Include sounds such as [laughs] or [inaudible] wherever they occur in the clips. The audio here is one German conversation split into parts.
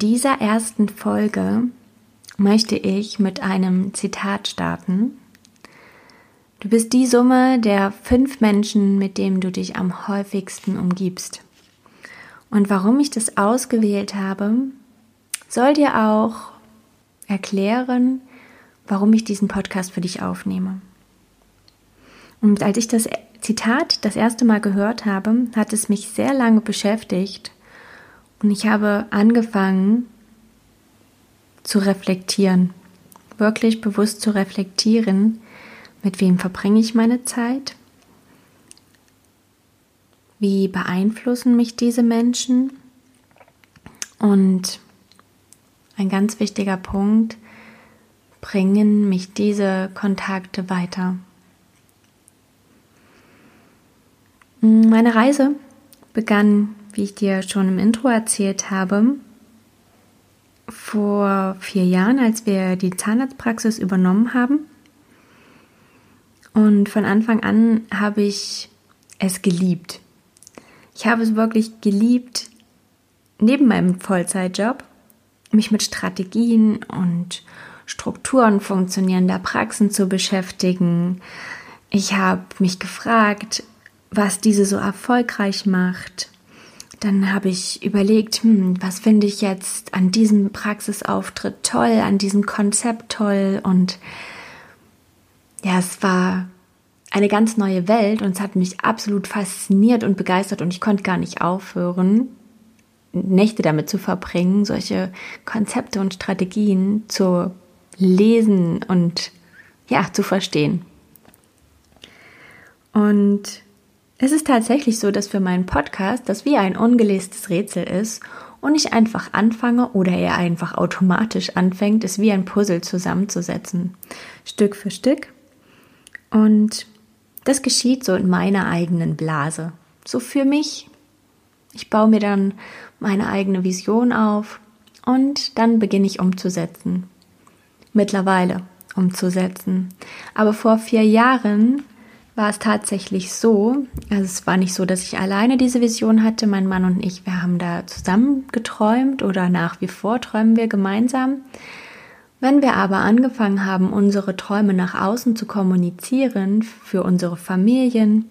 Dieser ersten Folge möchte ich mit einem Zitat starten. Du bist die Summe der fünf Menschen, mit denen du dich am häufigsten umgibst. Und warum ich das ausgewählt habe, soll dir auch erklären, warum ich diesen Podcast für dich aufnehme. Und als ich das Zitat das erste Mal gehört habe, hat es mich sehr lange beschäftigt und ich habe angefangen zu reflektieren, wirklich bewusst zu reflektieren, mit wem verbringe ich meine Zeit, wie beeinflussen mich diese Menschen und ein ganz wichtiger Punkt, bringen mich diese Kontakte weiter. Meine Reise begann wie ich dir schon im Intro erzählt habe, vor vier Jahren, als wir die Zahnarztpraxis übernommen haben. Und von Anfang an habe ich es geliebt. Ich habe es wirklich geliebt, neben meinem Vollzeitjob mich mit Strategien und Strukturen funktionierender Praxen zu beschäftigen. Ich habe mich gefragt, was diese so erfolgreich macht, dann habe ich überlegt, hm, was finde ich jetzt an diesem Praxisauftritt toll, an diesem Konzept toll und ja, es war eine ganz neue Welt und es hat mich absolut fasziniert und begeistert und ich konnte gar nicht aufhören, Nächte damit zu verbringen, solche Konzepte und Strategien zu lesen und ja, zu verstehen. Und es ist tatsächlich so, dass für meinen Podcast das wie ein ungelestes Rätsel ist und ich einfach anfange oder er einfach automatisch anfängt, es wie ein Puzzle zusammenzusetzen, Stück für Stück. Und das geschieht so in meiner eigenen Blase. So für mich. Ich baue mir dann meine eigene Vision auf und dann beginne ich umzusetzen. Mittlerweile umzusetzen. Aber vor vier Jahren war es tatsächlich so, also es war nicht so, dass ich alleine diese Vision hatte, mein Mann und ich, wir haben da zusammen geträumt oder nach wie vor träumen wir gemeinsam. Wenn wir aber angefangen haben, unsere Träume nach außen zu kommunizieren für unsere Familien,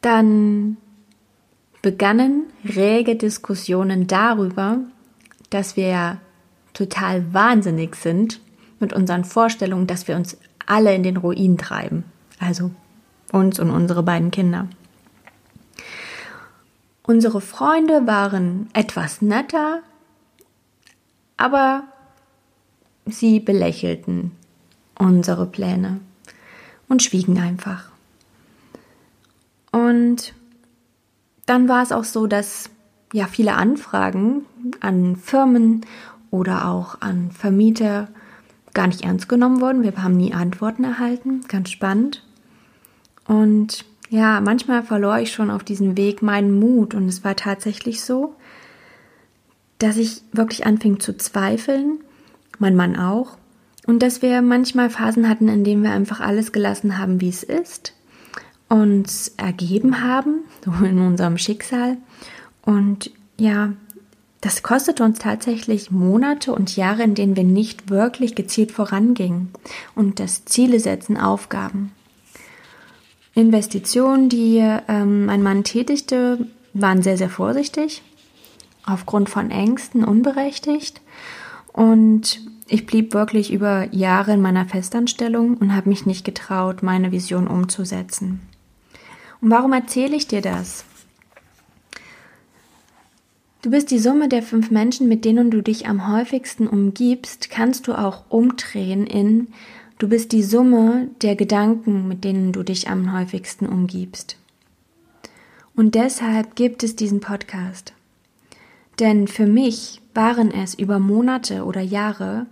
dann begannen rege Diskussionen darüber, dass wir ja total wahnsinnig sind mit unseren Vorstellungen, dass wir uns alle in den Ruin treiben. Also uns und unsere beiden Kinder. Unsere Freunde waren etwas netter, aber sie belächelten unsere Pläne und schwiegen einfach. Und dann war es auch so, dass ja viele Anfragen an Firmen oder auch an Vermieter gar nicht ernst genommen wurden. Wir haben nie Antworten erhalten. Ganz spannend. Und ja, manchmal verlor ich schon auf diesem Weg meinen Mut und es war tatsächlich so, dass ich wirklich anfing zu zweifeln, mein Mann auch, und dass wir manchmal Phasen hatten, in denen wir einfach alles gelassen haben, wie es ist, uns ergeben haben, [laughs] so in unserem Schicksal. Und ja, das kostete uns tatsächlich Monate und Jahre, in denen wir nicht wirklich gezielt vorangingen und das Ziele setzen, Aufgaben. Investitionen, die ähm, mein Mann tätigte, waren sehr, sehr vorsichtig, aufgrund von Ängsten unberechtigt. Und ich blieb wirklich über Jahre in meiner Festanstellung und habe mich nicht getraut, meine Vision umzusetzen. Und warum erzähle ich dir das? Du bist die Summe der fünf Menschen, mit denen du dich am häufigsten umgibst, kannst du auch umdrehen in Du bist die Summe der Gedanken, mit denen du dich am häufigsten umgibst. Und deshalb gibt es diesen Podcast. Denn für mich waren es über Monate oder Jahre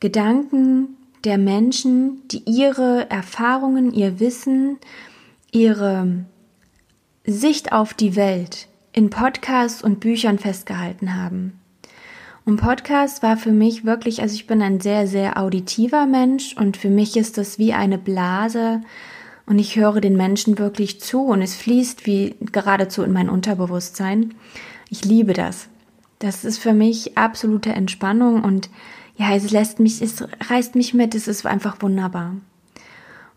Gedanken der Menschen, die ihre Erfahrungen, ihr Wissen, ihre Sicht auf die Welt in Podcasts und Büchern festgehalten haben. Und Podcast war für mich wirklich, also ich bin ein sehr, sehr auditiver Mensch und für mich ist das wie eine Blase und ich höre den Menschen wirklich zu und es fließt wie geradezu in mein Unterbewusstsein. Ich liebe das. Das ist für mich absolute Entspannung und ja, es lässt mich, es reißt mich mit, es ist einfach wunderbar.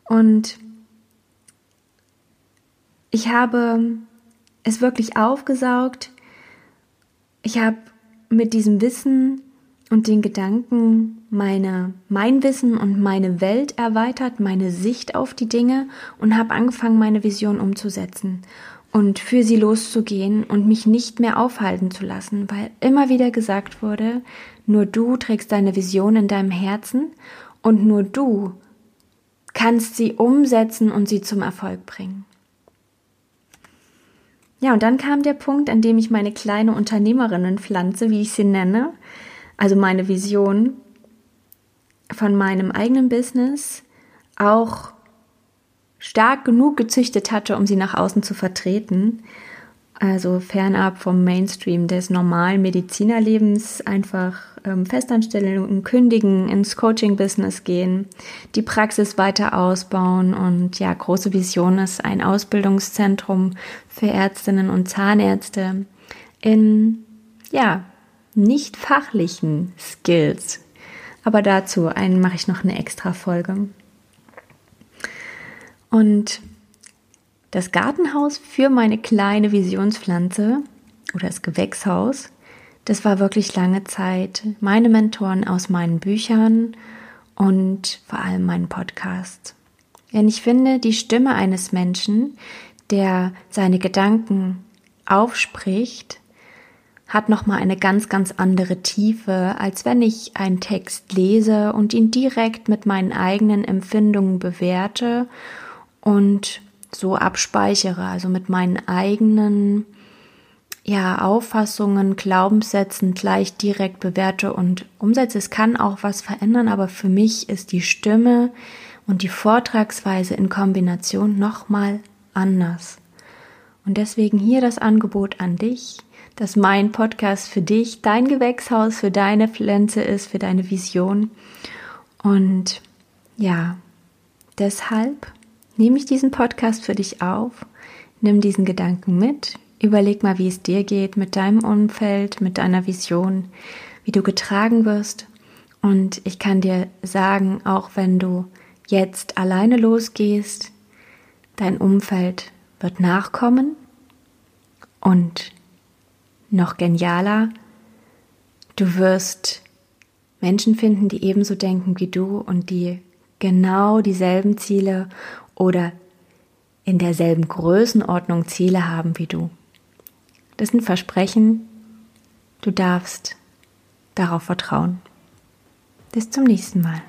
Und ich habe es wirklich aufgesaugt. Ich habe mit diesem Wissen und den Gedanken meine, mein Wissen und meine Welt erweitert, meine Sicht auf die Dinge und habe angefangen, meine Vision umzusetzen und für sie loszugehen und mich nicht mehr aufhalten zu lassen, weil immer wieder gesagt wurde, nur du trägst deine Vision in deinem Herzen und nur du kannst sie umsetzen und sie zum Erfolg bringen. Ja, und dann kam der Punkt, an dem ich meine kleine Unternehmerinnenpflanze, wie ich sie nenne, also meine Vision von meinem eigenen Business auch stark genug gezüchtet hatte, um sie nach außen zu vertreten. Also fernab vom Mainstream des normalen Medizinerlebens einfach ähm, Festanstellungen kündigen, ins Coaching-Business gehen, die Praxis weiter ausbauen und ja, große Vision ist ein Ausbildungszentrum für Ärztinnen und Zahnärzte in ja, nicht fachlichen Skills. Aber dazu einen mache ich noch eine extra Folge. Und das Gartenhaus für meine kleine Visionspflanze oder das Gewächshaus, das war wirklich lange Zeit meine Mentoren aus meinen Büchern und vor allem meinen Podcast. Denn ich finde, die Stimme eines Menschen, der seine Gedanken aufspricht, hat nochmal eine ganz, ganz andere Tiefe, als wenn ich einen Text lese und ihn direkt mit meinen eigenen Empfindungen bewerte und so abspeichere, also mit meinen eigenen ja, Auffassungen, Glaubenssätzen gleich direkt bewerte und umsetze. Es kann auch was verändern, aber für mich ist die Stimme und die Vortragsweise in Kombination nochmal anders. Und deswegen hier das Angebot an dich, dass mein Podcast für dich dein Gewächshaus, für deine Pflanze ist, für deine Vision. Und ja, deshalb nehme ich diesen Podcast für dich auf, nimm diesen Gedanken mit, überleg mal, wie es dir geht mit deinem Umfeld, mit deiner Vision, wie du getragen wirst. Und ich kann dir sagen, auch wenn du jetzt alleine losgehst, dein Umfeld wird nachkommen und noch genialer, du wirst Menschen finden, die ebenso denken wie du und die genau dieselben Ziele oder in derselben Größenordnung Ziele haben wie du. Das sind Versprechen, du darfst darauf vertrauen. Bis zum nächsten Mal.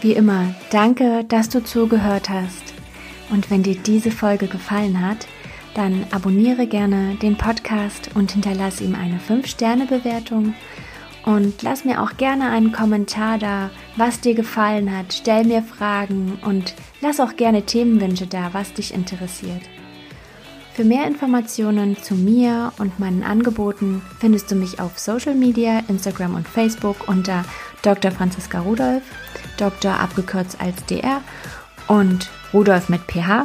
Wie immer, danke, dass du zugehört hast. Und wenn dir diese Folge gefallen hat, dann abonniere gerne den Podcast und hinterlasse ihm eine 5-Sterne-Bewertung und lass mir auch gerne einen Kommentar da, was dir gefallen hat. Stell mir Fragen und lass auch gerne Themenwünsche da, was dich interessiert. Für mehr Informationen zu mir und meinen Angeboten findest du mich auf Social Media, Instagram und Facebook unter Dr. Franziska Rudolf, Dr. abgekürzt als DR und Rudolf mit PH